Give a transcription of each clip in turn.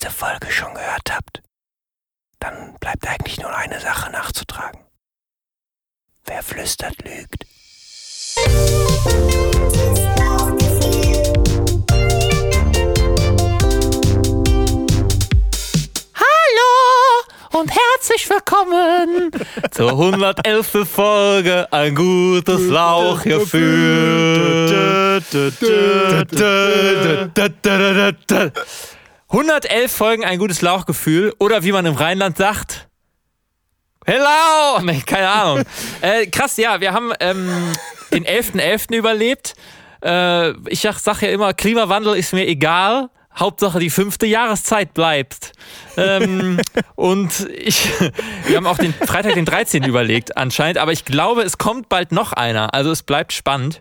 letzte Folge schon gehört habt, dann bleibt eigentlich nur eine Sache nachzutragen. Wer flüstert, lügt. Hallo und herzlich willkommen zur 111. Folge Ein gutes Lauchgefühl. 111 Folgen Ein gutes Lauchgefühl oder wie man im Rheinland sagt, Hello! Nee, keine Ahnung. äh, krass, ja, wir haben ähm, den 11.11. .11. überlebt. Äh, ich sag, sag ja immer, Klimawandel ist mir egal. Hauptsache die fünfte Jahreszeit bleibt. ähm, und ich, wir haben auch den Freitag den 13. überlegt anscheinend, aber ich glaube, es kommt bald noch einer. Also es bleibt spannend.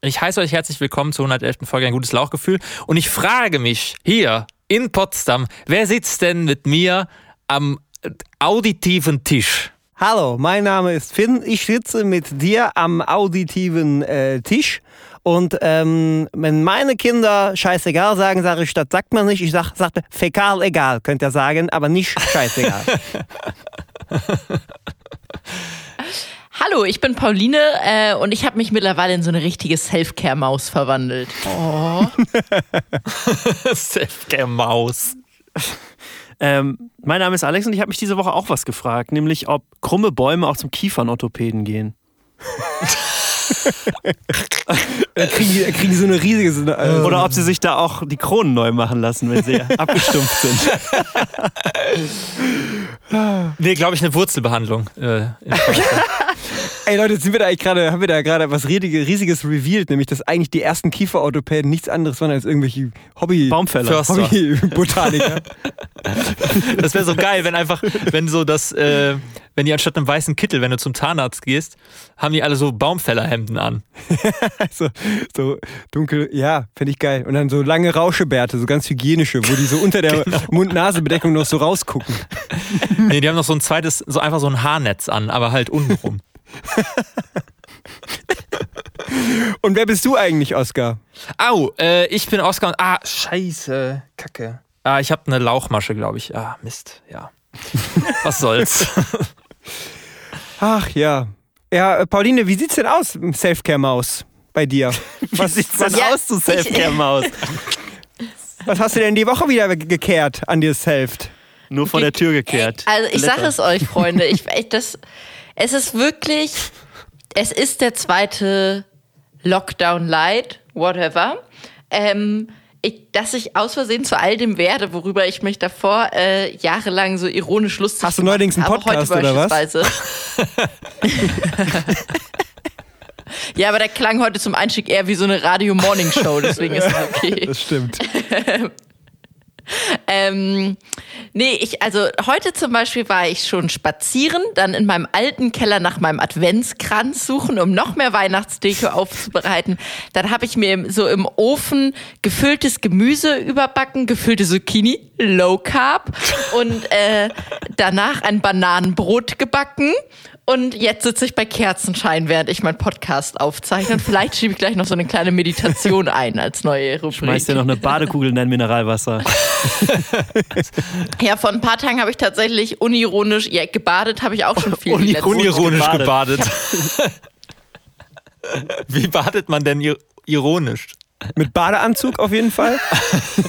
Ich heiße euch herzlich willkommen zur 111. Folge Ein gutes Lauchgefühl. Und ich frage mich hier in Potsdam, wer sitzt denn mit mir am auditiven Tisch? Hallo, mein Name ist Finn. Ich sitze mit dir am auditiven äh, Tisch. Und ähm, wenn meine Kinder scheißegal sagen, sage ich, das sagt man nicht. Ich sag, sagte fäkal egal, könnt ihr sagen, aber nicht scheißegal. Hallo, ich bin Pauline äh, und ich habe mich mittlerweile in so eine richtige Self-Care-Maus verwandelt. Oh. Self-Care-Maus. Ähm, mein Name ist Alex und ich habe mich diese Woche auch was gefragt, nämlich ob krumme Bäume auch zum Kiefernorthopäden gehen. dann kriegen, die, kriegen die so eine riesige. So eine, äh, Oder ob sie sich da auch die Kronen neu machen lassen, wenn sie abgestumpft sind. nee, glaube ich, eine Wurzelbehandlung. Äh, Ey Leute, sind wir da eigentlich gerade, haben wir da gerade was Riesiges revealed, nämlich dass eigentlich die ersten Kieferorthopäden nichts anderes waren als irgendwelche Hobby Baumfäller, Hobbybotaniker. das wäre so geil, wenn einfach, wenn so das, äh, wenn die anstatt einem weißen Kittel, wenn du zum Zahnarzt gehst, haben die alle so Baumfällerhemden an. so, so dunkel, ja, finde ich geil. Und dann so lange Rauschebärte, so ganz hygienische, wo die so unter der genau. Mund-Nase-Bedeckung noch so rausgucken. nee, die haben noch so ein zweites, so einfach so ein Haarnetz an, aber halt untenrum. Und wer bist du eigentlich, Oskar? Au, äh, ich bin Oskar und. Ah, scheiße. Kacke. Ah, ich habe eine Lauchmasche, glaube ich. Ah, Mist, ja. Was soll's. Ach ja. Ja, äh, Pauline, wie sieht's denn aus, Selfcare-Maus, bei dir? Was sieht's denn ja, aus, du Selfcare-Maus? Was hast du denn die Woche wieder gekehrt an dir selbst? Nur vor der Tür gekehrt. Also ich sage es euch, Freunde, ich, ich, das, es ist wirklich, es ist der zweite Lockdown Light, whatever. Ähm, ich, dass ich aus Versehen zu all dem werde, worüber ich mich davor äh, jahrelang so ironisch lustig Hast du neuerdings einen Podcast oder was? ja, aber der klang heute zum Einstieg eher wie so eine Radio-Morning-Show, deswegen ist es okay. Das stimmt. ähm, nee, ich, also heute zum Beispiel war ich schon spazieren, dann in meinem alten Keller nach meinem Adventskranz suchen, um noch mehr Weihnachtsdeko aufzubereiten. Dann habe ich mir so im Ofen gefülltes Gemüse überbacken, gefüllte Zucchini, Low Carb und äh, danach ein Bananenbrot gebacken und jetzt sitze ich bei Kerzenschein, während ich meinen Podcast aufzeichne. Und vielleicht schiebe ich gleich noch so eine kleine Meditation ein als neue Rubrik. Schmeiß dir noch eine Badekugel in dein Mineralwasser. ja, vor ein paar Tagen habe ich tatsächlich unironisch, ja, gebadet habe ich auch schon viel. Uni unironisch gebadet. gebadet. Wie badet man denn ironisch? Mit Badeanzug auf jeden Fall.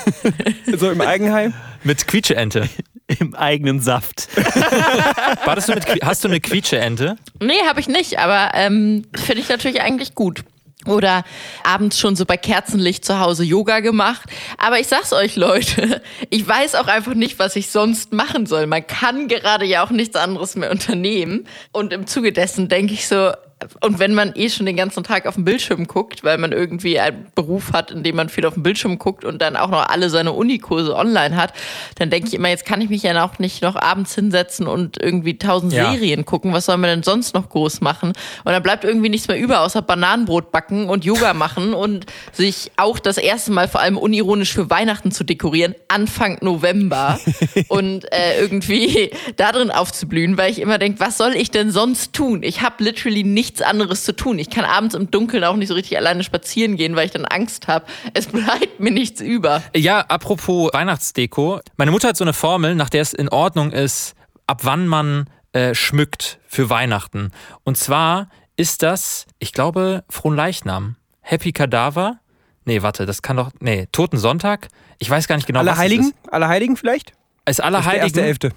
so im Eigenheim. Mit Quietscheente. Im eigenen Saft. du mit, hast du eine Quietscheente? Nee, habe ich nicht, aber ähm, finde ich natürlich eigentlich gut. Oder abends schon so bei Kerzenlicht zu Hause Yoga gemacht. Aber ich sag's euch, Leute, ich weiß auch einfach nicht, was ich sonst machen soll. Man kann gerade ja auch nichts anderes mehr unternehmen. Und im Zuge dessen denke ich so, und wenn man eh schon den ganzen Tag auf dem Bildschirm guckt, weil man irgendwie einen Beruf hat, in dem man viel auf dem Bildschirm guckt und dann auch noch alle seine Unikurse online hat, dann denke ich immer, jetzt kann ich mich ja auch nicht noch abends hinsetzen und irgendwie tausend ja. Serien gucken. Was soll man denn sonst noch groß machen? Und dann bleibt irgendwie nichts mehr über, außer Bananenbrot backen und Yoga machen und sich auch das erste Mal vor allem unironisch für Weihnachten zu dekorieren, Anfang November und äh, irgendwie da drin aufzublühen, weil ich immer denke, was soll ich denn sonst tun? Ich habe literally nicht nichts anderes zu tun. Ich kann abends im Dunkeln auch nicht so richtig alleine spazieren gehen, weil ich dann Angst habe. Es bleibt mir nichts über. Ja, apropos Weihnachtsdeko. Meine Mutter hat so eine Formel, nach der es in Ordnung ist, ab wann man äh, schmückt für Weihnachten. Und zwar ist das, ich glaube, Fronleichnam. Happy Kadaver. Nee, warte, das kann doch. Nee, Toten Sonntag. Ich weiß gar nicht genau, Alle was Heiligen? es Alle Heiligen vielleicht? Ist. Ist Allerheiligen. Der erste Elfte.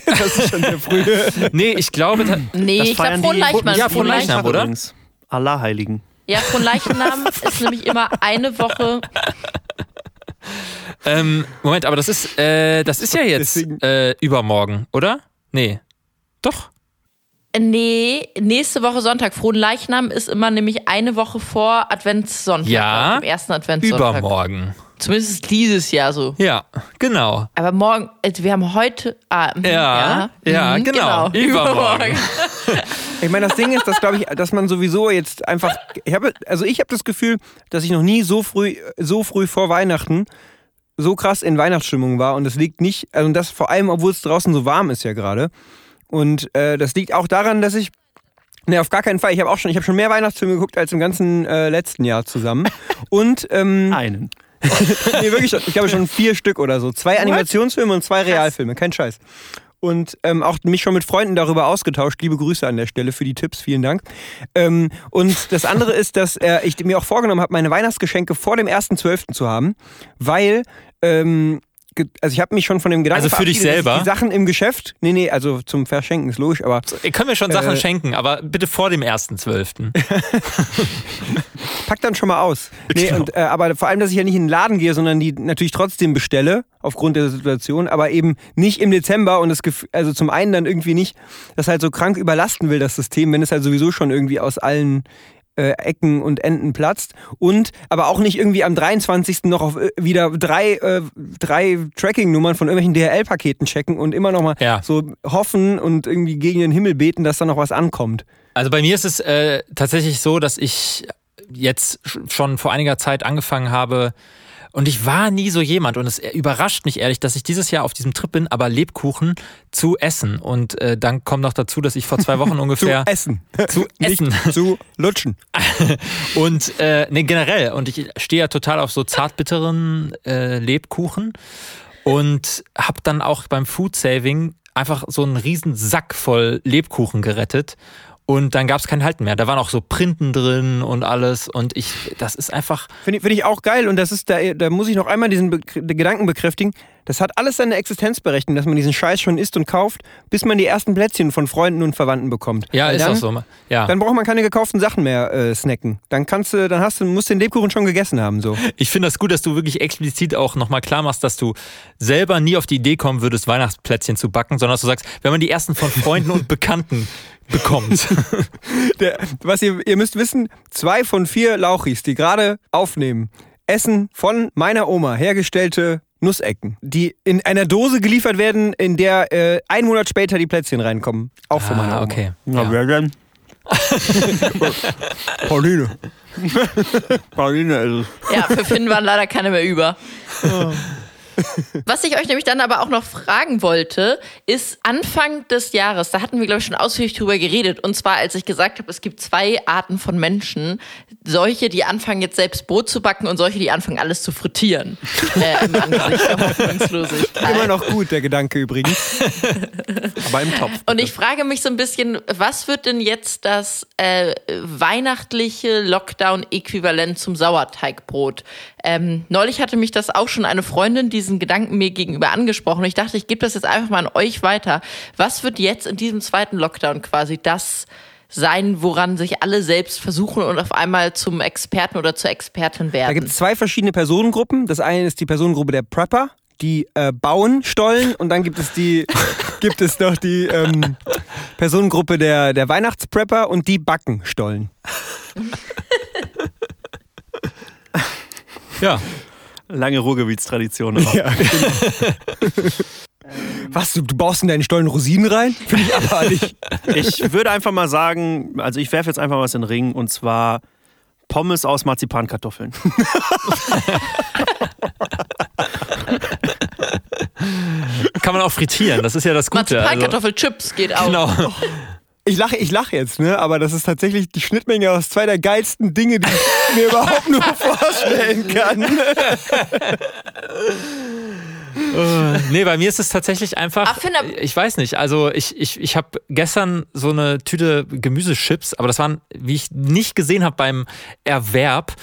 das ist schon sehr früh. Nee, ich glaube. ta- Nee, Das ich glaube feiern die- Fronleichnam. Ja, Fronleichnam, oder? Übrigens. Allerheiligen. Ja, Fronleichnam ist nämlich immer eine Woche. Ähm, Moment, aber das ist, äh, das ist ja jetzt äh, übermorgen, oder? Nee. Doch. Nee, nächste Woche Sonntag. Fronleichnam ist immer nämlich eine Woche vor Adventssonntag. Ja, Dem ersten Adventssonntag. Übermorgen. Zumindest ist dieses Jahr so. Ja, genau. Aber morgen, also wir haben heute. Ah, mhm, Ja, ja, mhm, genau. Übermorgen. Ich meine, das Ding ist, dass glaube ich, dass man sowieso jetzt einfach. Ich habe, also ich habe das Gefühl, dass ich noch nie so früh, so früh vor Weihnachten so krass in Weihnachtsstimmung war. Und das liegt nicht, also das vor allem, obwohl es draußen so warm ist ja gerade. Und äh, das liegt auch daran, dass ich. Ne, auf gar keinen Fall. Ich habe auch schon, ich habe schon mehr Weihnachtsfilme geguckt als im ganzen äh, letzten Jahr zusammen. Und ähm, Einen. nee, wirklich, schon- ich glaube schon vier Stück oder so. Zwei Animationsfilme und zwei Realfilme, kein Scheiß. Und ähm, auch mich schon mit Freunden darüber ausgetauscht. Liebe Grüße an der Stelle für die Tipps, vielen Dank. Ähm, und das andere ist, dass äh, ich mir auch vorgenommen habe, meine Weihnachtsgeschenke vor dem 1.12. zu haben, weil ähm, also ich habe mich schon von dem Gedanken Also für dich selber? Die Sachen im Geschäft, nee, nee, also zum Verschenken ist logisch, aber Ihr könnt mir schon Sachen Äh, schenken, aber bitte vor dem 1.12. pack dann schon mal aus. Nee, Genau. und, äh, aber vor allem, dass ich ja nicht in den Laden gehe, sondern die natürlich trotzdem bestelle, aufgrund der Situation, aber eben nicht im Dezember und das Gef- also zum einen dann irgendwie nicht, das halt so krank überlasten will, das System, wenn es halt sowieso schon irgendwie aus allen äh, Ecken und Enden platzt und aber auch nicht irgendwie am 23. noch auf äh, wieder drei, äh, drei Tracking-Nummern von irgendwelchen DHL-Paketen checken und immer noch mal Ja. so hoffen und irgendwie gegen den Himmel beten, dass da noch was ankommt. Also bei mir ist es äh, tatsächlich so, dass ich jetzt sch- schon vor einiger Zeit angefangen habe und ich war nie so jemand und es überrascht mich ehrlich, dass ich dieses Jahr auf diesem Trip bin, aber Lebkuchen zu essen und äh, dann kommt noch dazu, dass ich vor zwei Wochen Zu ungefähr essen. zu Nicht essen zu lutschen. und äh, nee, generell und ich stehe ja total auf so zartbitteren äh, Lebkuchen und habe dann auch beim Food Saving einfach so einen riesen Sack voll Lebkuchen gerettet und dann gab es kein Halten mehr. Da waren auch so Printen drin und alles und ich, das ist einfach, Finde ich, find ich auch geil und das ist, da, da muss ich noch einmal diesen Be Gedanken bekräftigen. Das hat alles seine Existenzberechtigung, dass man diesen Scheiß schon isst und kauft, bis man die ersten Plätzchen von Freunden und Verwandten bekommt. ja, Weil ist dann, auch so. Ja. Dann braucht man keine gekauften Sachen mehr äh, snacken. Dann kannst du, dann hast du, musst du den Lebkuchen schon gegessen haben. So. Ich finde das gut, dass du wirklich explizit auch nochmal klar machst, dass du selber nie auf die Idee kommen würdest, Weihnachtsplätzchen zu backen, sondern dass du sagst, wenn man die ersten von Freunden und Bekannten bekommt. Der, was ihr, ihr müsst wissen, zwei von vier Lauchis, die gerade aufnehmen, essen von meiner Oma hergestellte Nussecken, die in einer Dose geliefert werden, in der äh, ein Monat später die Plätzchen reinkommen. Auch von meiner ah, Oma. okay. Na, Ja. wer denn? Pauline. Pauline ist es. Ja, für Finn waren leider keine mehr über. Was ich euch nämlich dann aber auch noch fragen wollte, ist Anfang des Jahres, da hatten wir, glaube ich, schon ausführlich drüber geredet. Und zwar, als ich gesagt habe, es gibt zwei Arten von Menschen. Solche, die anfangen, jetzt selbst Brot zu backen und solche, die anfangen, alles zu frittieren. Äh, Im Angesicht der Hoffnungslosigkeit. Immer noch gut, der Gedanke übrigens. Aber im Topf. Und ich frage mich so ein bisschen, was wird denn jetzt das äh, weihnachtliche Lockdown-Äquivalent zum Sauerteigbrot? Ähm, neulich hatte mich das auch schon eine Freundin diesen Gedanken mir gegenüber angesprochen. Ich dachte, ich gebe das jetzt einfach mal an euch weiter. Was wird jetzt in diesem zweiten Lockdown quasi das sein, woran sich alle selbst versuchen und auf einmal zum Experten oder zur Expertin Da werden? gibt es zwei verschiedene Personengruppen. Das eine ist die Personengruppe der Prepper, die äh, bauen Stollen und dann gibt es die gibt es noch die ähm, Personengruppe der, der Weihnachtsprepper und die backen Stollen. Ja. Lange Ruhrgebietstradition. auch. Ja, Was, du, du baust in deinen Stollen Rosinen rein? Finde ich abartig. Ich würde einfach mal sagen, also ich werfe jetzt einfach was in den Ring und zwar Pommes aus Marzipankartoffeln. Kann man auch frittieren, das ist ja das Gute. Also, Marzipankartoffelchips geht auch. genau. Ich lache ich lach jetzt, ne? aber das ist tatsächlich die Schnittmenge aus zwei der geilsten Dinge, die ich mir überhaupt nur vorstellen kann. Nee, bei mir ist es tatsächlich einfach. Ach, ich weiß nicht. Also ich, ich, ich habe gestern so eine Tüte Gemüsechips, aber das waren, wie ich nicht gesehen habe beim Erwerb,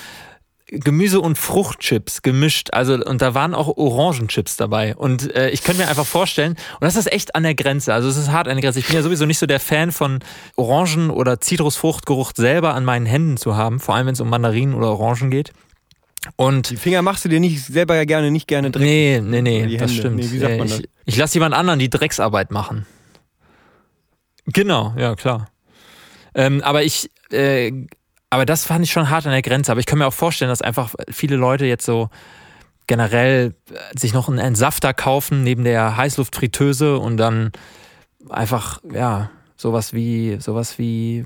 Gemüse- und Fruchtchips gemischt. Also, und da waren auch Orangenchips dabei. Und äh, ich könnte mir einfach vorstellen, und das ist echt an der Grenze. Also es ist hart an der Grenze. Ich bin ja sowieso nicht so der Fan von Orangen- oder Zitrusfruchtgeruch selber an meinen Händen zu haben, vor allem wenn es um Mandarinen oder Orangen geht. Und Die Finger machst du dir nicht selber ja gerne, nicht gerne dreckig. Nee, nee, nee, das stimmt. Nee, wie sagt man ich das? ich lasse jemand anderen die Drecksarbeit machen. Genau, ja, klar. Ähm, aber ich, äh, aber das fand ich schon hart an der Grenze. Aber ich kann mir auch vorstellen, dass einfach viele Leute jetzt so generell äh, sich noch einen Entsafter kaufen neben der Heißluftfritteuse und dann einfach, ja, sowas wie, sowas wie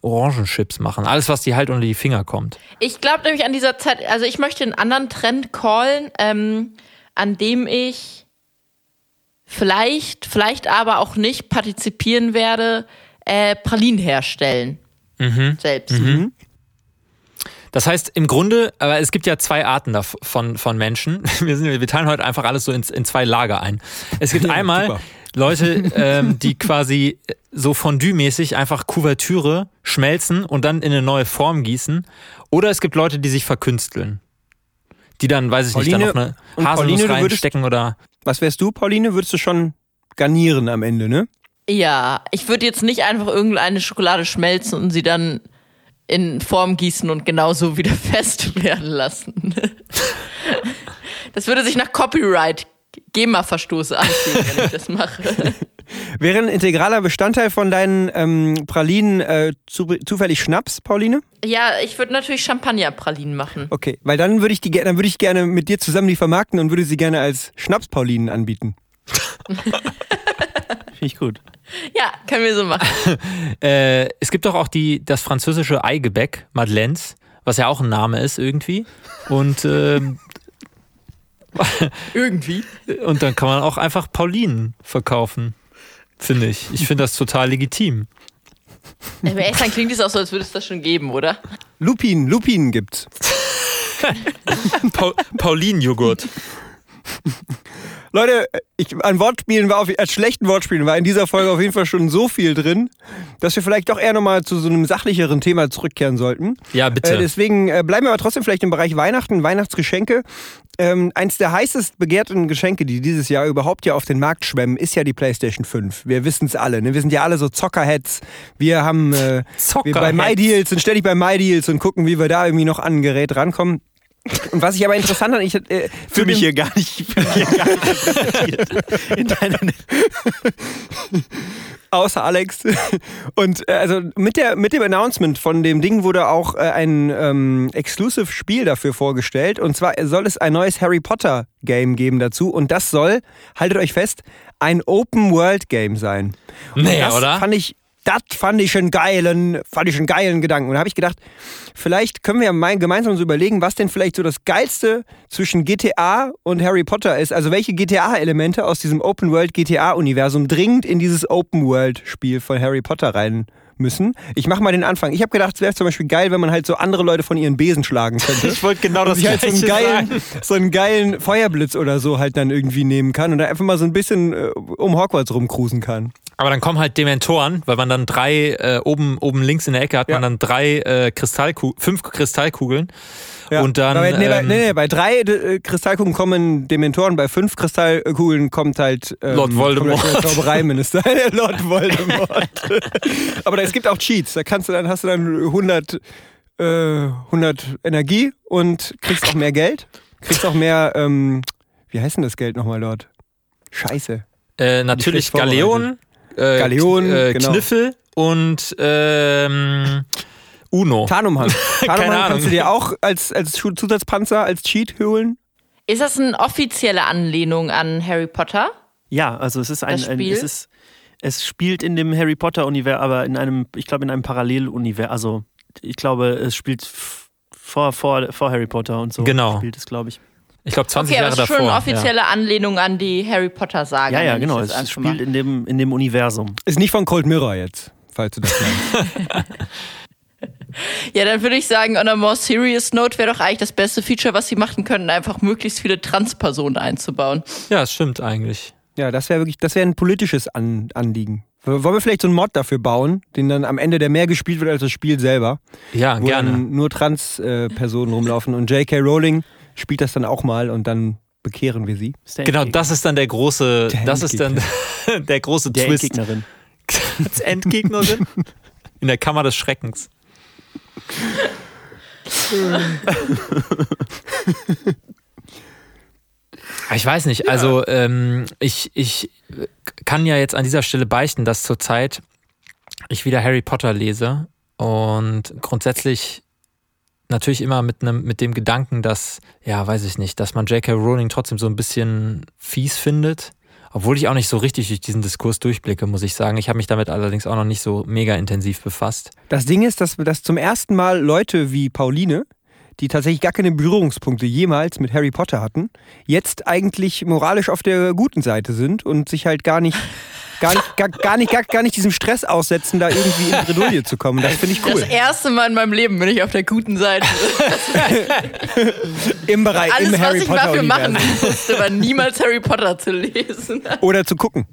Orangenchips machen. Alles, was dir halt unter die Finger kommt. Ich glaube nämlich an dieser Zeit, also ich möchte einen anderen Trend callen, ähm, an dem ich vielleicht, vielleicht aber auch nicht partizipieren werde, äh, Pralinen herstellen. Selbst. Das heißt, im Grunde, aber es gibt ja zwei Arten dav- von, Menschen. Wir, sind, wir teilen heute einfach alles so in, in zwei Lager ein. Es gibt einmal super. Leute, ähm, die quasi so Fondue-mäßig einfach Kuvertüre schmelzen und dann in eine neue Form gießen. Oder es gibt Leute, die sich verkünsteln. Die dann, weiß ich nicht, Pauline- da noch eine Haselnuss Pauline, du würdest- reinstecken oder. Was wärst du, Pauline? Würdest du schon garnieren am Ende, ne? Ja, ich würde jetzt nicht einfach irgendeine Schokolade schmelzen und sie dann in Form gießen und genauso wieder fest werden lassen. Das würde sich nach Copyright GEMA-Verstoß anfühlen, wenn ich das mache. Wäre ein integraler Bestandteil von deinen ähm, Pralinen äh, zu, zufällig Schnaps, Pauline? Ja, ich würde natürlich Champagner-Pralinen machen. Okay, weil dann würde ich die ge- dann würde ich gerne mit dir zusammen die vermarkten und würde sie gerne als Schnaps-Paulinen anbieten. Finde ich gut. Ja, können wir so machen. Äh, es gibt doch auch die, das französische Eigebäck, Madeleines, was ja auch ein Name ist irgendwie. Und, ähm, Irgendwie. und dann kann man auch einfach Paulinen verkaufen. Finde ich. Ich finde das total legitim. Im Essen klingt es auch so, als würde es das schon geben, oder? Lupin, Lupinen gibt's. Paul Paulinen-Joghurt. Leute, ich, an Wortspielen war auf, an schlechten Wortspielen war in dieser Folge auf jeden Fall schon so viel drin, dass wir vielleicht doch eher nochmal zu so einem sachlicheren Thema zurückkehren sollten. Ja, bitte. Äh, deswegen äh, bleiben wir aber trotzdem vielleicht im Bereich Weihnachten, Weihnachtsgeschenke. Ähm, eins der heißest begehrten Geschenke, die dieses Jahr überhaupt ja auf den Markt schwemmen, ist ja die PlayStation 5. Wir wissen es alle. Ne? Wir sind ja alle so Zockerheads. Wir haben äh, wir bei. MyDeals sind ständig bei MyDeals und gucken, wie wir da irgendwie noch an ein Gerät rankommen. Und was ich aber interessant fand, ich äh, Fühle mich hier gar nicht, mich hier gar nicht. In außer Alex. Und äh, also mit, der, mit dem Announcement von dem Ding wurde auch äh, ein ähm, Exclusive-Spiel dafür vorgestellt. Und zwar soll es ein neues Harry Potter-Game geben dazu. Und das soll, haltet euch fest, ein Open-World-Game sein. Und Nee, das oder? Fand ich, das fand ich einen geilen, fand ich einen geilen Gedanken. Und da habe ich gedacht, vielleicht können wir ja gemeinsam so überlegen, was denn vielleicht so das Geilste zwischen GTA und Harry Potter ist. Also welche GTA-Elemente aus diesem Open-World-GTA-Universum dringend in dieses Open-World-Spiel von Harry Potter rein müssen. Ich mache mal den Anfang. Ich habe gedacht, es wäre zum Beispiel geil, wenn man halt so andere Leute von ihren Besen schlagen könnte. Ich wollte genau das halt so einen, Gleiche geilen, sagen. so einen geilen Feuerblitz oder so halt dann irgendwie nehmen kann und dann einfach mal so ein bisschen äh, um Hogwarts rumcruisen kann. Aber dann kommen halt Dementoren, weil man dann drei, äh, oben, oben links in der Ecke hat Ja. man dann drei äh, Kristallku fünf Kristallkugeln. Ja. Und dann. bei, nee, bei, ähm, nee, nee, bei drei äh, Kristallkugeln kommen Dementoren, bei fünf Kristallkugeln kommt halt ähm, Lord Voldemort. der Zaubereiminister, Lord Voldemort. Aber es gibt auch Cheats. Da kannst du dann hast du dann 100, äh, 100 Energie und kriegst auch mehr Geld. Kriegst auch mehr. Ähm, wie heißt denn das Geld nochmal dort? Scheiße. Äh, natürlich schlecht Galeonen, äh, Galeonen, äh, genau. Kniffel und ähm, Uno. Tarnumhang. Tarnumhang Ahnung. kannst du dir auch als, als Zusatzpanzer, als Cheat holen. Ist das eine offizielle Anlehnung an Harry Potter? Ja, also es ist ein, ein Spiel? es ist es spielt in dem Harry Potter Universum, aber in einem ich glaube in einem Paralleluniversum, also ich glaube, es spielt vor, vor, vor Harry Potter und so Genau. spielt es, glaube ich. Ich glaube 20 Okay, aber Jahre es ist schon davor. eine offizielle Anlehnung an die Harry Potter-Saga. Ja, ja, ich genau, es spielt mal. in dem in dem Universum. Ist nicht von Cold Mirror jetzt. falls du das meinst. Ja, dann würde ich sagen, on a more serious note wäre doch eigentlich das beste Feature, was sie machen können, einfach möglichst viele Transpersonen einzubauen. Ja, das stimmt eigentlich. Ja, das wäre wirklich, das wäre ein politisches An Anliegen. Wollen wir vielleicht so einen Mod dafür bauen, den dann am Ende der mehr gespielt wird als das Spiel selber? Ja, wo gerne. dann nur Trans-Personen rumlaufen und J.K. Rowling spielt das dann auch mal und dann bekehren wir sie. Der Genau, das ist dann der große, Der das ist dann der große der Twist. Endgegnerin. Als Endgegnerin? In der Kammer des Schreckens. Ich weiß nicht, also ähm, ich, ich kann ja jetzt an dieser Stelle beichten, dass zurzeit ich wieder Harry Potter lese und grundsätzlich natürlich immer mit einem mit dem Gedanken, dass ja, weiß ich nicht, dass man J.K. Rowling trotzdem so ein bisschen fies findet, obwohl ich auch nicht so richtig durch diesen Diskurs durchblicke, muss ich sagen. Ich habe mich damit allerdings auch noch nicht so mega intensiv befasst. Das Ding ist, dass, dass zum ersten Mal Leute wie Pauline, die tatsächlich gar keine Berührungspunkte jemals mit Harry Potter hatten, jetzt eigentlich moralisch auf der guten Seite sind und sich halt gar nicht, gar nicht, gar, gar nicht, gar, gar nicht diesem Stress aussetzen, da irgendwie in Bredouille zu kommen. Das finde ich cool. Das erste Mal in meinem Leben bin ich auf der guten Seite. Im Bereich, Alles, im was Harry ich Potter dafür machen musste, war niemals Harry Potter zu lesen. Oder zu gucken.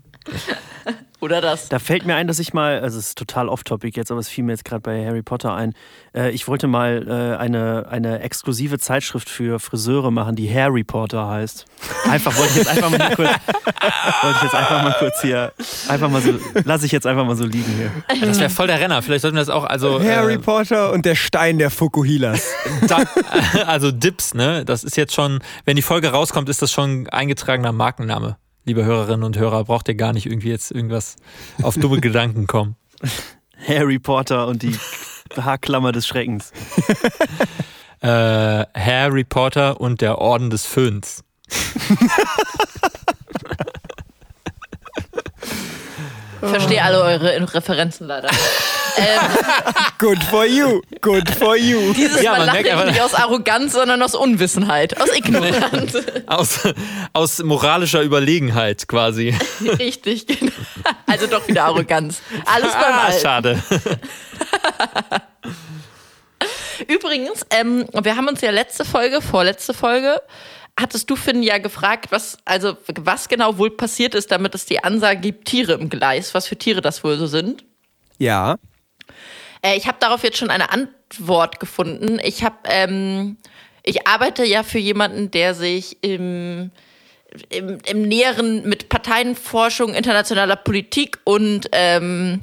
Oder das. Da fällt mir ein, dass ich mal, also es ist total off-topic jetzt, aber es fiel mir jetzt gerade bei Harry Potter ein. Äh, ich wollte mal äh, eine, eine exklusive Zeitschrift für Friseure machen, die Hair Reporter heißt. Einfach wollte ich jetzt einfach mal kurz, wollte ich jetzt einfach mal kurz hier, einfach mal so, lasse ich jetzt einfach mal so liegen hier. Das wäre voll der Renner. Vielleicht sollten wir das auch, also. Harry äh, Potter und der Stein der Fukuhilas. da, also Dips, ne? Das ist jetzt schon, wenn die Folge rauskommt, ist das schon eingetragener Markenname. Liebe Hörerinnen und Hörer, braucht ihr gar nicht irgendwie jetzt irgendwas auf dumme Gedanken kommen. Harry Potter und die Haarklammer des Schreckens. Äh, Harry Potter und der Orden des Föhns. Ich verstehe alle eure Referenzen leider. ähm, Good for you. Good for you. dieses Ja, Mal lache merkt ich nicht aus Arroganz, sondern aus Unwissenheit, aus Ignoranz. Aus, aus moralischer Überlegenheit quasi. Richtig, genau. Also doch wieder Arroganz. Alles beim Ah, Alten. schade. Übrigens, ähm, wir haben uns ja letzte Folge, vorletzte Folge, hattest du, Finn, ja gefragt, was, also, was genau wohl passiert ist, damit es die Ansage gibt, Tiere im Gleis, was für Tiere das wohl so sind. Ja. Äh, ich habe darauf jetzt schon eine Antwort gefunden. Ich habe, ähm, ich arbeite ja für jemanden, der sich im, im, im Näheren mit Parteienforschung, internationaler Politik und ähm,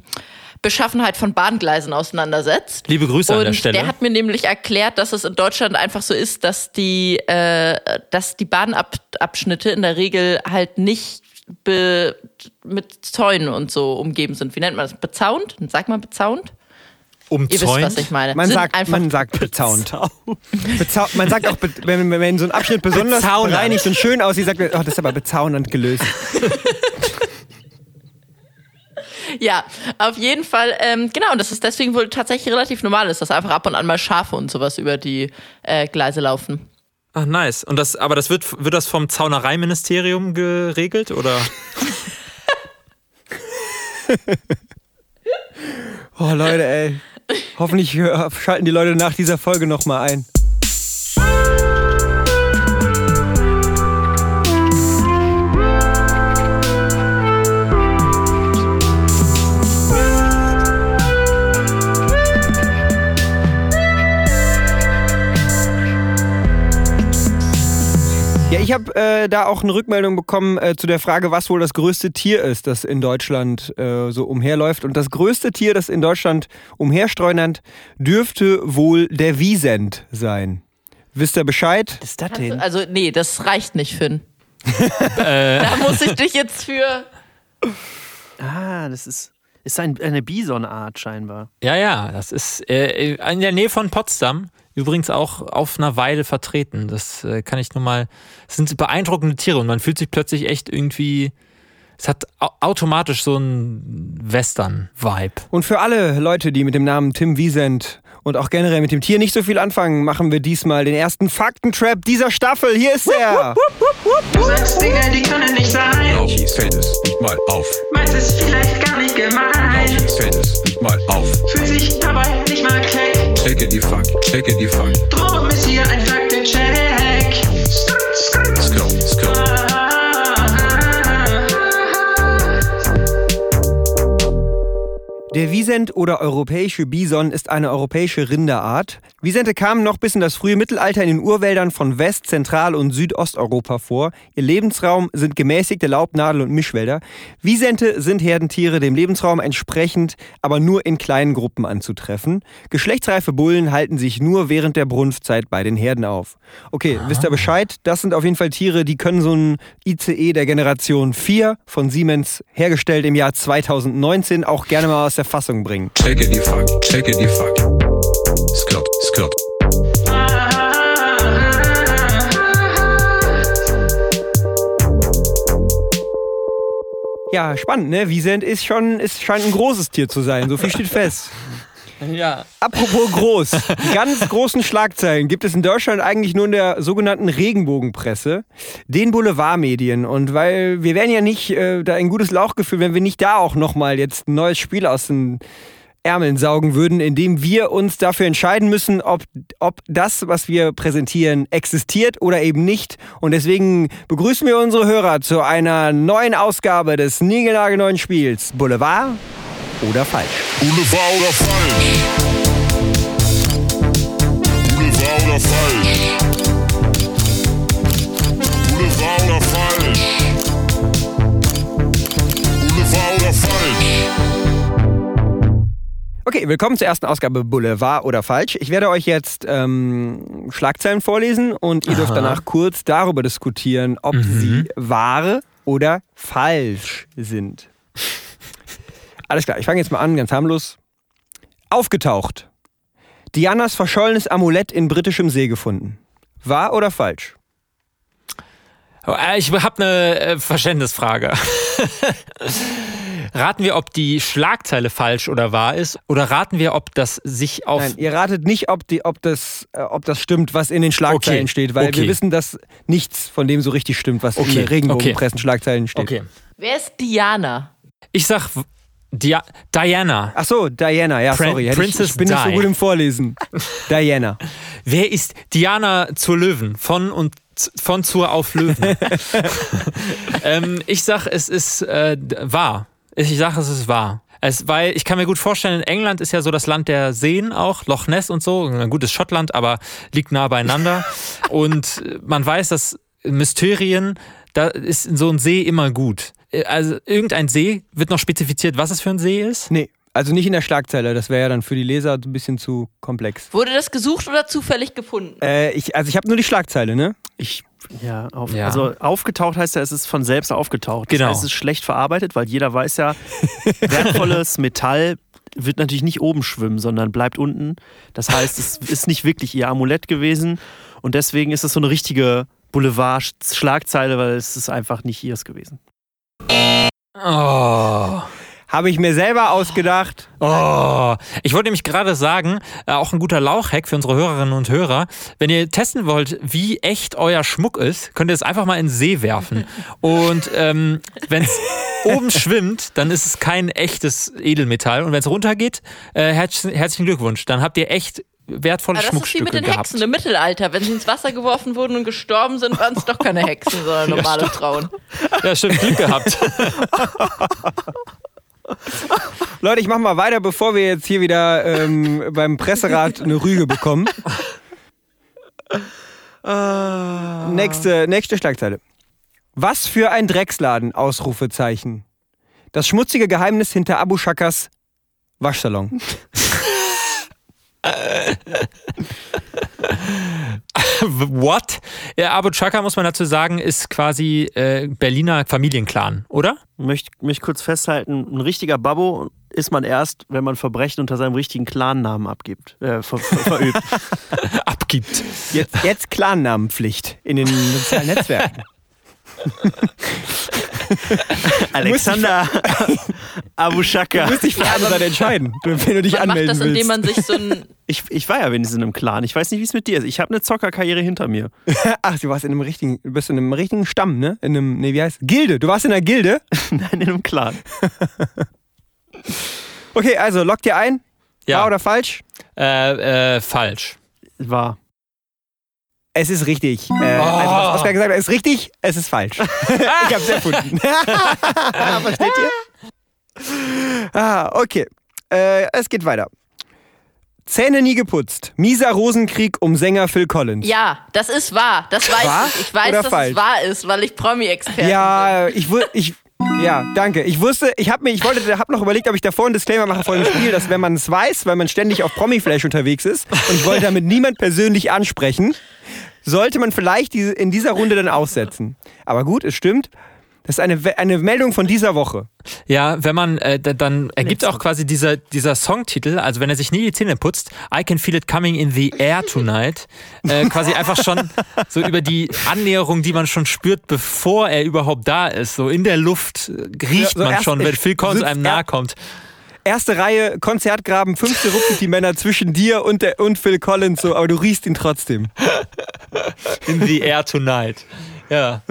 Beschaffenheit von Bahngleisen auseinandersetzt. Liebe Grüße an und der Stelle. Der hat mir nämlich erklärt, dass es in Deutschland einfach so ist, dass die, äh, dass die Bahnabschnitte in der Regel halt nicht be, mit Zäunen und so umgeben sind. Wie nennt man das? Bezaunt? Sag mal bezaunt? Ihr wisst, was ich Umzäunt. meine. Man Sind sagt, man sagt bezaunt. Bezau man sagt auch, wenn, wenn so ein Abschnitt besonders Bezaunert. bereinigt und schön aussieht, sagt man, oh, das ist aber bezaunernd gelöst. Ja, auf jeden Fall, ähm, genau, und das ist deswegen wohl tatsächlich relativ normal ist, dass einfach ab und an mal Schafe und sowas über die äh, Gleise laufen. Ach, nice. Und das, aber das wird, wird das vom Zaunereiministerium geregelt oder? Oh, Leute, ey. Hoffentlich hör- schalten die Leute nach dieser Folge nochmal ein. Ich habe äh, da auch eine Rückmeldung bekommen äh, zu der Frage, was wohl das größte Tier ist, das in Deutschland äh, so umherläuft. Und das größte Tier, das in Deutschland umherstreunert, dürfte wohl der Wiesent sein. Wisst ihr Bescheid? Was ist das Also, denn? also, nee, das reicht nicht, Finn. Da muss ich dich jetzt für. Ah, das ist, ist ein, eine Bisonart scheinbar. ja, ja, das ist äh, in der Nähe von Potsdam. Übrigens auch auf einer Weide vertreten. Das äh, kann ich nur mal. Es sind beeindruckende Tiere und man fühlt sich plötzlich echt irgendwie. Es hat au automatisch so einen Western-Vibe. Und für alle Leute, die mit dem Namen Tim Wiesent und auch generell mit dem Tier nicht so viel anfangen, machen wir diesmal den ersten Faktentrap dieser Staffel. Hier ist er. Du sagst Dinge, die können nicht sein. Dies fällt es nicht mal auf. Meinst es vielleicht gar nicht gemein. dies fällt es nicht mal auf. Fühlt sich dabei nicht mal keck. Checke die Fuck, checke die Fuck. Drum ist hier ein Faktencheck. Der Wiesent oder europäische Bison ist eine europäische Rinderart. Wiesente kamen noch bis in das frühe Mittelalter in den Urwäldern von West-, Zentral- und Südosteuropa vor. Ihr Lebensraum sind gemäßigte Laubnadel- und Mischwälder. Wiesente sind Herdentiere, dem Lebensraum entsprechend, aber nur in kleinen Gruppen anzutreffen. Geschlechtsreife Bullen halten sich nur während der Brunftzeit bei den Herden auf. Okay, wisst ihr Bescheid? Das sind auf jeden Fall Tiere, die können so ein ICE der Generation 4 von Siemens hergestellt im Jahr 2019 auch gerne mal aus der Fassung bringen. Checke die Fuck, checke die Fuck. Skirt, skirt. Ja, spannend, ne? Wiesent ist schon, ist, scheint ein großes Tier zu sein, so viel steht fest. Ja. Apropos groß, ganz großen Schlagzeilen gibt es in Deutschland eigentlich nur in der sogenannten Regenbogenpresse, den Boulevardmedien. Und weil wir wären ja nicht äh, da ein gutes Lauchgefühl, wenn wir nicht da auch nochmal jetzt ein neues Spiel aus den Ärmeln saugen würden, indem wir uns dafür entscheiden müssen, ob, ob das, was wir präsentieren, existiert oder eben nicht. Und deswegen begrüßen wir unsere Hörer zu einer neuen Ausgabe des niegelnagelneuen Spiels Boulevard oder falsch. Boulevard oder falsch? Boulevard oder falsch? Boulevard oder falsch? Boulevard oder falsch? Okay, willkommen zur ersten Ausgabe Boulevard oder falsch. Ich werde euch jetzt ähm, Schlagzeilen vorlesen und ihr dürft danach kurz darüber diskutieren, ob sie wahr oder falsch sind. Alles klar, ich fange jetzt mal an, ganz harmlos. Aufgetaucht. Dianas verschollenes Amulett in britischem See gefunden. Wahr oder falsch? Äh, Ich habe eine äh, Verständnisfrage. raten wir, ob die Schlagzeile falsch oder wahr ist? Oder raten wir, ob das sich auf. Nein, ihr ratet nicht, ob, die, ob, das, äh, ob das stimmt, was in den Schlagzeilen Okay, steht, weil wir okay. wissen, dass nichts von dem so richtig stimmt, was in Okay, den Regenbogenpressenschlagzeilen steht. Okay. Wer ist Diana? Ich sag Dia Diana. Ach so, Diana, ja, Prin- sorry. Hätte ich, Princess ich bin nicht so Di. gut im Vorlesen. Diana. Wer ist Diana zur Löwen? Von und von zur auf Löwen. ähm, ich sag, es ist äh, wahr. Ich sag, es ist wahr. Es, weil ich kann mir gut vorstellen, in England ist ja so das Land der Seen auch, Loch Ness und so. Ein gutes Schottland, aber liegt nah beieinander. und man weiß, dass Mysterien, da ist so ein See immer gut. Äh, Also irgendein See, wird noch spezifiziert, was es für ein See ist? Nee, also nicht in der Schlagzeile. Das wäre ja dann für die Leser ein bisschen zu komplex. Wurde das gesucht oder zufällig gefunden? Äh, ich, also ich habe nur die Schlagzeile, ne? Ich, ja, auf, Ja. also aufgetaucht heißt ja, es ist von selbst aufgetaucht. Das Genau. heißt, es ist schlecht verarbeitet, weil jeder weiß ja, wertvolles Metall wird natürlich nicht oben schwimmen, sondern bleibt unten. Das heißt, es ist nicht wirklich ihr Amulett gewesen und deswegen ist es so eine richtige Boulevard-Schlagzeile, weil es ist einfach nicht ihrs gewesen. Oh. Habe ich mir selber ausgedacht. Oh, ich wollte nämlich gerade sagen, äh, auch ein guter Lauchhack für unsere Hörerinnen und Hörer. Wenn ihr testen wollt, wie echt euer Schmuck ist, könnt ihr es einfach mal in den See werfen. Und ähm, wenn es oben schwimmt, dann ist es kein echtes Edelmetall. Und wenn es runtergeht, äh, herz herzlichen Glückwunsch. Dann habt ihr echt wertvolle Aber das ist wie mit Schmuckstücke den gehabt. Hexen im Mittelalter. Wenn sie ins Wasser geworfen wurden und gestorben sind, waren es doch keine Hexen, sondern normale Frauen. Ja, stimmt, Glück gehabt. Leute, ich mach mal weiter, bevor wir jetzt hier wieder ähm, beim Presserat eine Rüge bekommen. Nächste, nächste Schlagzeile. Was für ein Drecksladen, Ausrufezeichen. Das schmutzige Geheimnis hinter Abu Shakas Waschsalon. What? Ja, Abu Chaka, muss man dazu sagen, ist quasi äh, Berliner Familienclan, oder? Ich möchte mich kurz festhalten, ein richtiger Babbo ist man erst, wenn man Verbrechen unter seinem richtigen Clannamen abgibt, äh, ver ver verübt. Abgibt. Jetzt, jetzt Clannamenpflicht in den sozialen Netzwerken. Alexander Abu Du musst dich für eine Seite entscheiden, wenn du dich Man macht anmelden das, willst. indem man sich so ein. Ich, ich war ja wenigstens in einem Clan. Ich weiß nicht, wie es mit dir ist. Ich habe eine Zockerkarriere hinter mir. Ach, du warst in einem richtigen, du bist in einem richtigen Stamm, ne? In einem, nee, wie heißt Gilde. Du warst in einer Gilde. Nein, in einem Clan. Okay, also log dir ein. Ja. Wahr oder falsch? Äh, äh, falsch. War. Es ist richtig. Äh, Also, was Oskar gesagt hat, ist richtig, es ist falsch. ich hab's erfunden. Versteht ihr? Ah, okay. Äh, es geht weiter. Zähne nie geputzt. Mieser Rosenkrieg um Sänger Phil Collins. Ja, das ist wahr. Das weiß Wahr ich. Ich weiß, oder dass falsch? es wahr ist, weil ich Promi-Experte bin. Ja, ich ich, ja, danke. Ich wusste, ich habe mir, ich wollte, habe noch überlegt, ob ich davor einen Disclaimer mache vor dem Spiel, dass wenn man es weiß, weil man ständig auf Promiflash unterwegs ist und ich wollte damit niemand persönlich ansprechen, sollte man vielleicht diese, in dieser Runde dann aussetzen. Aber gut, es stimmt. Das ist eine, eine Meldung von dieser Woche. Ja, wenn man, äh, dann ergibt auch quasi dieser, dieser Songtitel, also wenn er sich nie die Zähne putzt, I can feel it coming in the air tonight, äh, quasi einfach schon so über die Annäherung, die man schon spürt, bevor er überhaupt da ist. So in der Luft äh, riecht Ja, so man schon, wenn Phil Collins einem ja. nahe kommt. Erste Reihe, Konzertgraben, fünfte ruckelt die Männer zwischen dir und, der, und Phil Collins, so, aber du riechst ihn trotzdem. In the air tonight. Ja.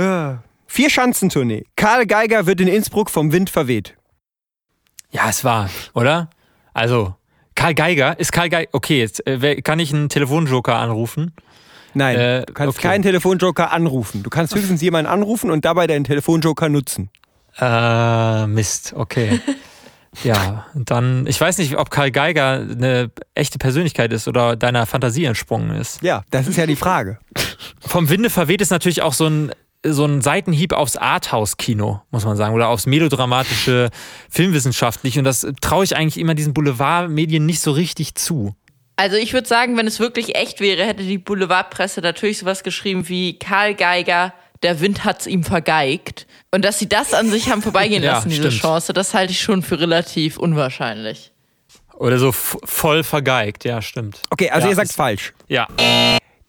Vier Schanzentournee. Karl Geiger wird in Innsbruck vom Wind verweht. Ja, es war, oder? Also, Karl Geiger, ist Karl Geiger, okay, jetzt äh, kann ich einen Telefonjoker anrufen? Nein, Äh, du kannst okay. keinen Telefonjoker anrufen. Du kannst höchstens jemanden anrufen und dabei deinen Telefonjoker nutzen. Äh, Mist, okay. Ja, dann, ich weiß nicht, ob Karl Geiger eine echte Persönlichkeit ist oder deiner Fantasie entsprungen ist. Ja, das ist ja die Frage. Vom Winde verweht ist natürlich auch so ein, so ein Seitenhieb aufs Arthouse-Kino, muss man sagen, oder aufs melodramatische, filmwissenschaftlich. Und das traue ich eigentlich immer diesen Boulevardmedien nicht so richtig zu. Also ich würde sagen, wenn es wirklich echt wäre, hätte die Boulevardpresse natürlich sowas geschrieben wie Karl Geiger, der Wind hat's ihm vergeigt. Und dass sie das an sich haben vorbeigehen Ja, lassen, diese stimmt. Chance, das halte ich schon für relativ unwahrscheinlich. Oder so voll vergeigt, ja, stimmt. Okay, also Ja, ihr sagt ist- falsch. Ja.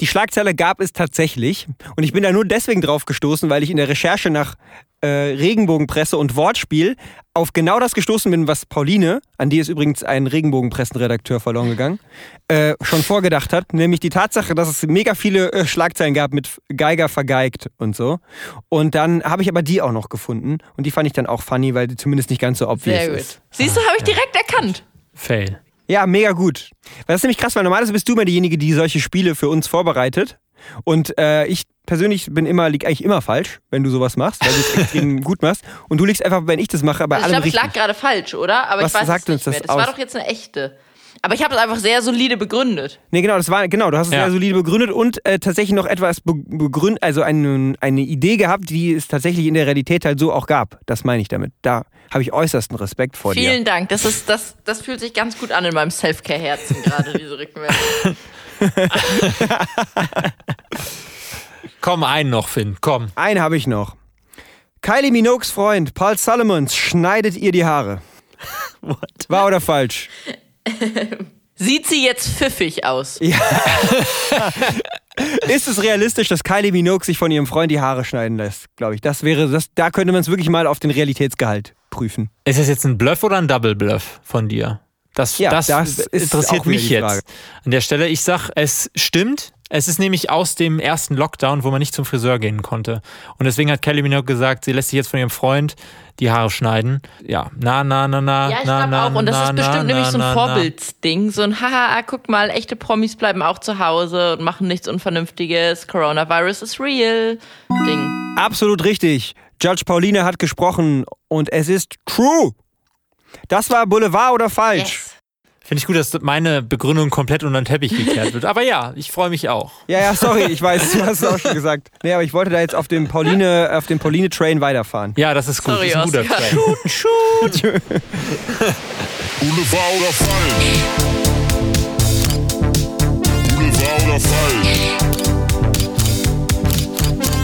Die Schlagzeile gab es tatsächlich. Und ich bin da nur deswegen drauf gestoßen, weil ich in der Recherche nach äh, Regenbogenpresse und Wortspiel auf genau das gestoßen bin, was Pauline, an die ist übrigens ein Regenbogenpressenredakteur verloren gegangen, äh, schon vorgedacht hat. Nämlich die Tatsache, dass es mega viele äh, Schlagzeilen gab mit Geiger vergeigt und so. Und dann habe ich aber die auch noch gefunden. Und die fand ich dann auch funny, weil die zumindest nicht ganz so obvious Sehr gut. ist. Siehst du, habe ich direkt erkannt. Fail. Ja, mega gut. Weil das ist nämlich krass, weil normalerweise bist du immer diejenige, die solche Spiele für uns vorbereitet. Und äh, ich persönlich bin immer, lieg eigentlich immer falsch, wenn du sowas machst, weil du es extrem gut machst. Und du liegst einfach, wenn ich das mache, bei Also ich allem glaube, ich lag gerade falsch, oder? Aber Was ich weiß sagt es uns nicht mehr. das Das war aus? doch jetzt eine echte. Aber ich habe es einfach sehr solide begründet. Nee, genau, das war, genau, du hast es Ja. sehr solide begründet und äh, tatsächlich noch etwas be begründet, also eine, eine Idee gehabt, die es tatsächlich in der Realität halt so auch gab. Das meine ich damit. Da habe ich äußersten Respekt vor Vielen dir. Dank. Das, ist, das, das fühlt sich ganz gut an in meinem Self-Care-Herzen gerade, diese Rückmeldung. Komm, einen noch, Finn, komm. Einen habe ich noch. Kylie Minogues Freund Paul Solomons schneidet ihr die Haare. Wahr oder falsch? Sieht sie jetzt pfiffig aus? Ist es realistisch, dass Kylie Minogue sich von ihrem Freund die Haare schneiden lässt? Glaube ich. Das wäre, das, da könnte man es wirklich mal auf den Realitätsgehalt prüfen. Ist das jetzt ein Bluff oder ein Double Bluff von dir? Das, Ja, das, das ist interessiert mich jetzt an der Stelle. Ich sag, es stimmt. Es ist nämlich aus dem ersten Lockdown, wo man nicht zum Friseur gehen konnte. Und deswegen hat Kelly Minogue gesagt, sie lässt sich jetzt von ihrem Freund die Haare schneiden. Ja, na, na, na, na, Ja, ich na, glaube na, auch. Und das na, ist bestimmt na, nämlich na, so ein na, na. Vorbildsding. So ein Haha, guck mal, echte Promis bleiben auch zu Hause und machen nichts Unvernünftiges. Coronavirus is real. Ding. Absolut richtig. Judge Pauline hat gesprochen und es ist true. Das war Boulevard oder falsch? Yes. Finde ich gut, dass meine Begründung komplett unter den Teppich gekehrt wird. Aber ja, ich freue mich auch. Ja, ja, sorry, ich weiß, du hast es auch schon gesagt. Nee, aber ich wollte da jetzt auf dem Pauline, auf dem Pauline Train weiterfahren. Ja, das ist gut. Sorry, das ist ein guter Oscar. Train. Boulevard oder falsch? Boulevard oder falsch?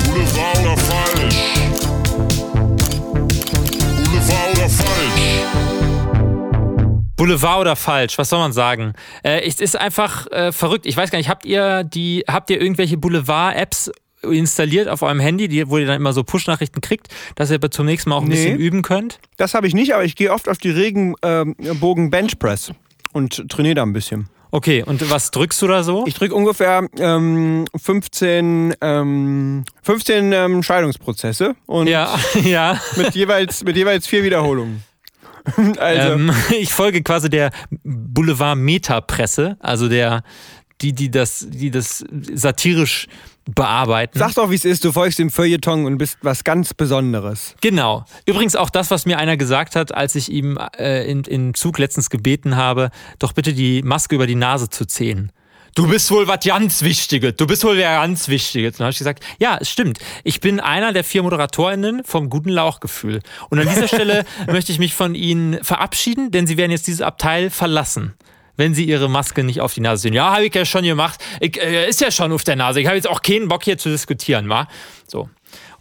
Boulevard oder falsch? Boulevard oder falsch? Boulevard oder falsch? Was soll man sagen? Äh, es ist einfach äh, verrückt. Ich weiß gar nicht, habt ihr die, habt ihr irgendwelche Boulevard-Apps installiert auf eurem Handy, die, wo ihr dann immer so Push-Nachrichten kriegt, dass ihr aber zum nächsten Mal auch ein Nee. bisschen üben könnt? Das habe ich nicht, aber ich gehe oft auf die Regenbogen Benchpress und trainiere da ein bisschen. Okay, und was drückst du da so? Ich drücke ungefähr ähm, 15, ähm, 15 ähm, Scheidungsprozesse und ja, ja. mit, jeweils, mit jeweils vier Wiederholungen. also, Ähm, ich folge quasi der Boulevard Meta-Presse, also der, die, die das, die das satirisch bearbeiten. sag doch, wie es ist, du folgst dem Feuilleton und bist was ganz Besonderes. Genau. Übrigens auch das, was mir einer gesagt hat, als ich ihm äh, in, im Zug letztens gebeten habe, doch bitte die Maske über die Nase zu ziehen. Du bist wohl was ganz Wichtiges. Du bist wohl wer ganz Wichtiges. Und dann habe ich gesagt, ja, es stimmt. Ich bin einer der vier ModeratorInnen vom guten Lauchgefühl. Und an dieser Stelle möchte ich mich von Ihnen verabschieden, denn Sie werden jetzt dieses Abteil verlassen. Wenn Sie Ihre Maske nicht auf die Nase sehen. Ja, habe ich ja schon gemacht. Ich, äh, ist ja schon auf der Nase. Ich habe jetzt auch keinen Bock hier zu diskutieren, wa? So.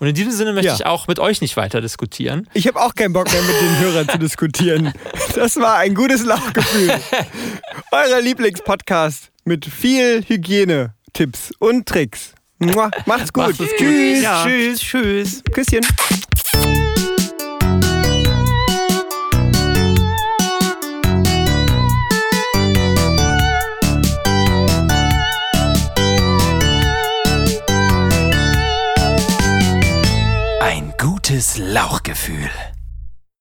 Und in diesem Sinne möchte Ja. ich auch mit euch nicht weiter diskutieren. Ich habe auch keinen Bock mehr mit den Hörern zu diskutieren. Das war ein gutes Lauchgefühl. Euer Lieblingspodcast mit viel Hygiene-Tipps und Tricks. Mua. Macht's gut. Macht es gut. Tschüss. Ja. Tschüss. Tschüss. Küsschen. Gutes Lauchgefühl.